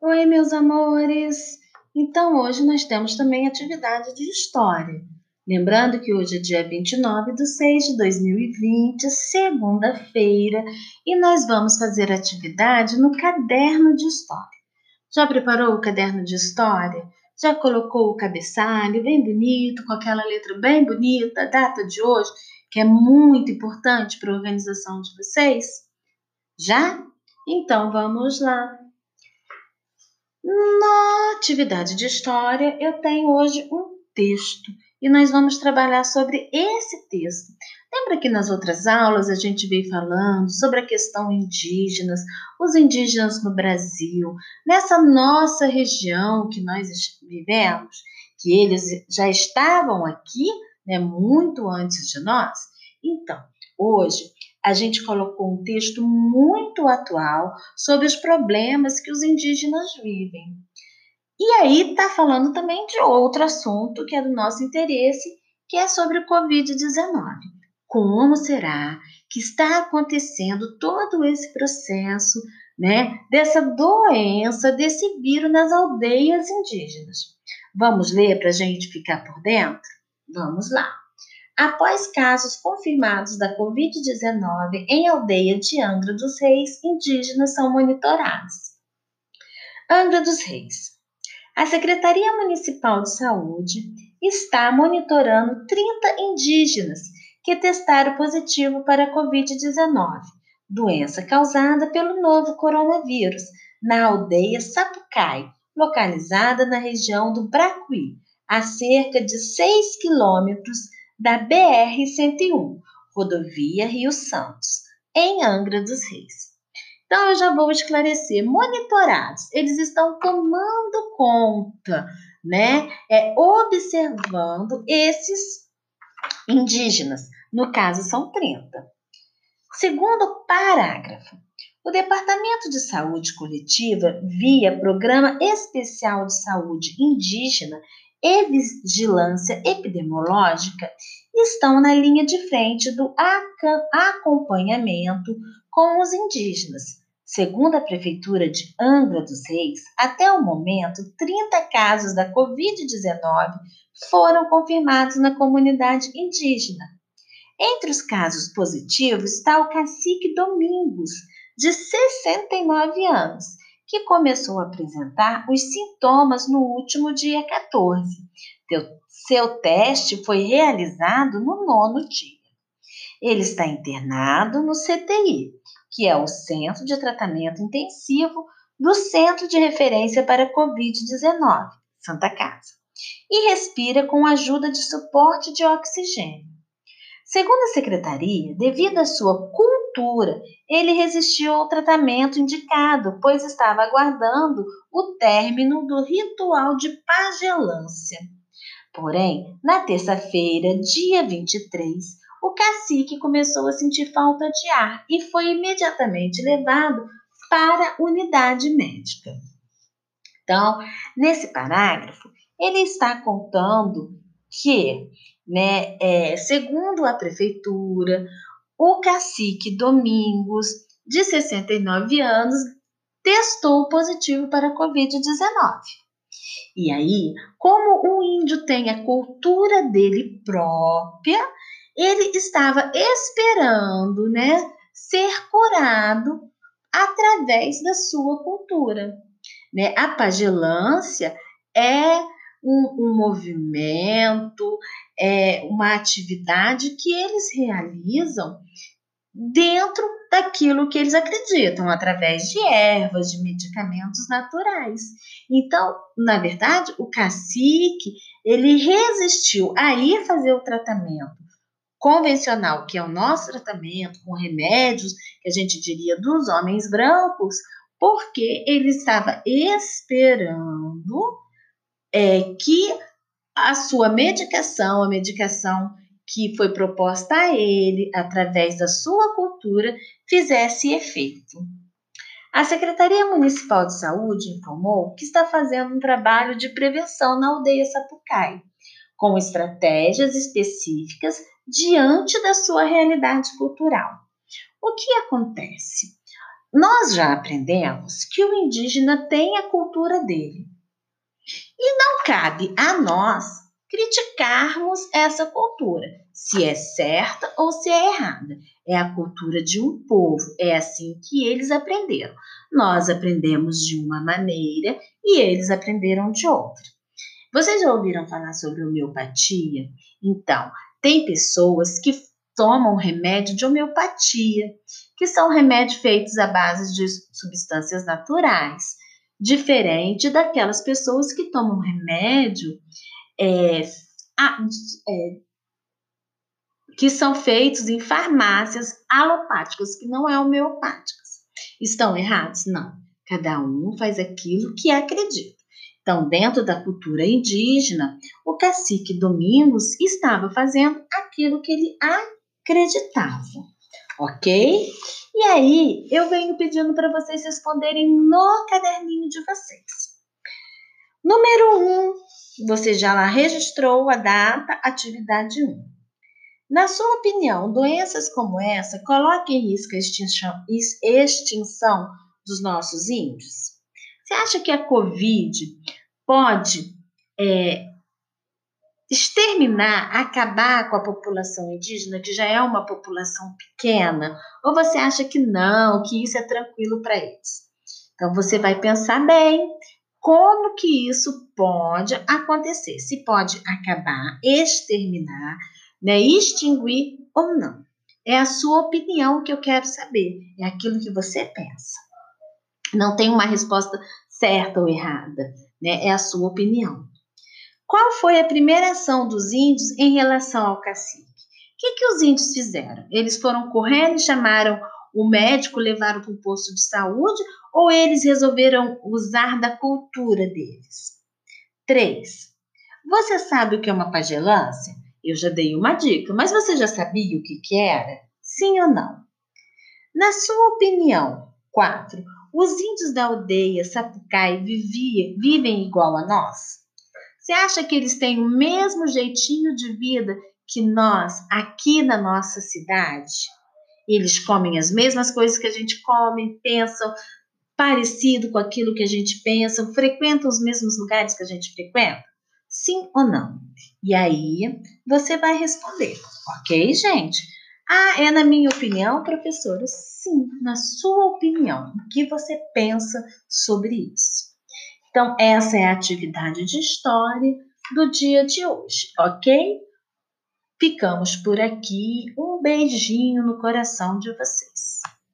Oi, meus amores! Então, hoje nós temos também atividade de história. Lembrando que hoje é dia 29 de 6 de 2020, segunda-feira, e nós vamos fazer atividade no caderno de história. Já preparou o caderno de história? Já colocou o cabeçalho bem bonito, com aquela letra bem bonita, a data de hoje, que é muito importante para a organização de vocês? Já? Então vamos lá. Na atividade de história, eu tenho hoje um texto e nós vamos trabalhar sobre esse texto. Lembra que nas outras aulas a gente veio falando sobre a questão indígenas, os indígenas no Brasil, nessa nossa região que nós vivemos, que eles já estavam aqui, né, muito antes de nós? Então, hoje a gente colocou um texto muito atual sobre os problemas que os indígenas vivem. E aí está falando também de outro assunto que é do nosso interesse, que é sobre o Covid-19. Como será que está acontecendo todo esse processo, né, dessa doença, desse vírus nas aldeias indígenas? Vamos ler para a gente ficar por dentro? Vamos lá. Após casos confirmados da Covid-19 em aldeia de Angra dos Reis, indígenas são monitorados. Angra dos Reis. A Secretaria Municipal de Saúde está monitorando 30 indígenas que testaram positivo para a Covid-19, doença causada pelo novo coronavírus, na aldeia Sapucai, localizada na região do Bracuí, a cerca de 6 quilômetros da BR-101, rodovia Rio Santos, em Angra dos Reis. Então, eu já vou esclarecer. Monitorados, eles estão tomando conta, né? É, observando esses indígenas. No caso, são 30. Segundo parágrafo, o Departamento de Saúde Coletiva, via Programa Especial de Saúde Indígena, e vigilância epidemiológica estão na linha de frente do acompanhamento com os indígenas. Segundo a Prefeitura de Angra dos Reis, até o momento, 30 casos da Covid-19 foram confirmados na comunidade indígena. Entre os casos positivos está o cacique Domingos, de 69 anos, que começou a apresentar os sintomas no último dia 14. Seu teste foi realizado no nono dia. Ele está internado no CTI, que é o Centro de Tratamento Intensivo do Centro de Referência para Covid-19, Santa Casa, e respira com ajuda de suporte de oxigênio. Segundo a secretaria, devido à sua cultura, ele resistiu ao tratamento indicado, pois estava aguardando o término do ritual de pagelância. Porém, na terça-feira, dia 23, o cacique começou a sentir falta de ar e foi imediatamente levado para a unidade médica. Então, nesse parágrafo, ele está contando que né? É, segundo a prefeitura, o cacique Domingos, de 69 anos, testou positivo para a Covid-19. E aí, como o índio tem a cultura dele própria, ele estava esperando, né, ser curado através da sua cultura. Né? A pagelância é um, um movimento, é, uma atividade que eles realizam dentro daquilo que eles acreditam, através de ervas, de medicamentos naturais. Então, na verdade, o cacique, ele resistiu a ir fazer o tratamento convencional, que é o nosso tratamento com remédios, que a gente diria dos homens brancos, porque ele estava esperando é, que a sua medicação, a medicação que foi proposta a ele através da sua cultura, fizesse efeito. A Secretaria Municipal de Saúde informou que está fazendo um trabalho de prevenção na aldeia Sapucai, com estratégias específicas diante da sua realidade cultural. O que acontece? nós já aprendemos que o indígena tem a cultura dele. E não cabe a nós criticarmos essa cultura, se é certa ou se é errada. É a cultura de um povo, é assim que eles aprenderam. Nós aprendemos de uma maneira e eles aprenderam de outra. Vocês já ouviram falar sobre homeopatia? Então, tem pessoas que tomam remédio de homeopatia, que são remédios feitos à base de substâncias naturais, diferente daquelas pessoas que tomam remédio é, é, que são feitos em farmácias alopáticas, que não é homeopáticas. Estão errados? Não. Cada um faz aquilo que acredita. Então, dentro da cultura indígena, o cacique Domingos estava fazendo aquilo que ele acreditava, ok? E aí, eu venho pedindo para vocês responderem no caderninho de vocês. Número 1, um, você já lá registrou a data, atividade 1. Um. Na sua opinião, doenças como essa colocam em risco a extinção, extinção dos nossos índios? Você acha que a Covid pode é, exterminar, acabar com a população indígena, que já é uma população pequena? Ou você acha que não, que isso é tranquilo para eles? Então você vai pensar bem como que isso pode acontecer, se pode acabar, exterminar, né, extinguir ou não. É a sua opinião que eu quero saber, é aquilo que você pensa. Não tem uma resposta certa ou errada, né? É a sua opinião. Qual foi a primeira ação dos índios em relação ao cacique? O que, que os índios fizeram? Eles foram correndo e chamaram o médico, levaram para o posto de saúde ou eles resolveram usar da cultura deles? Três. Você sabe o que é uma pagelância? Eu já dei uma dica, mas você já sabia o que, que era? Sim ou não? Na sua opinião, quatro. Os índios da aldeia Sapucai vivia, vivem igual a nós? Você acha que eles têm o mesmo jeitinho de vida que nós aqui na nossa cidade? Eles comem as mesmas coisas que a gente come, pensam parecido com aquilo que a gente pensa, frequentam os mesmos lugares que a gente frequenta? Sim ou não? E aí você vai responder, ok, gente? Ah, é na minha opinião, professora? Sim, na sua opinião. O que você pensa sobre isso? Então, essa é a atividade de história do dia de hoje, ok? Ficamos por aqui. Um beijinho no coração de vocês.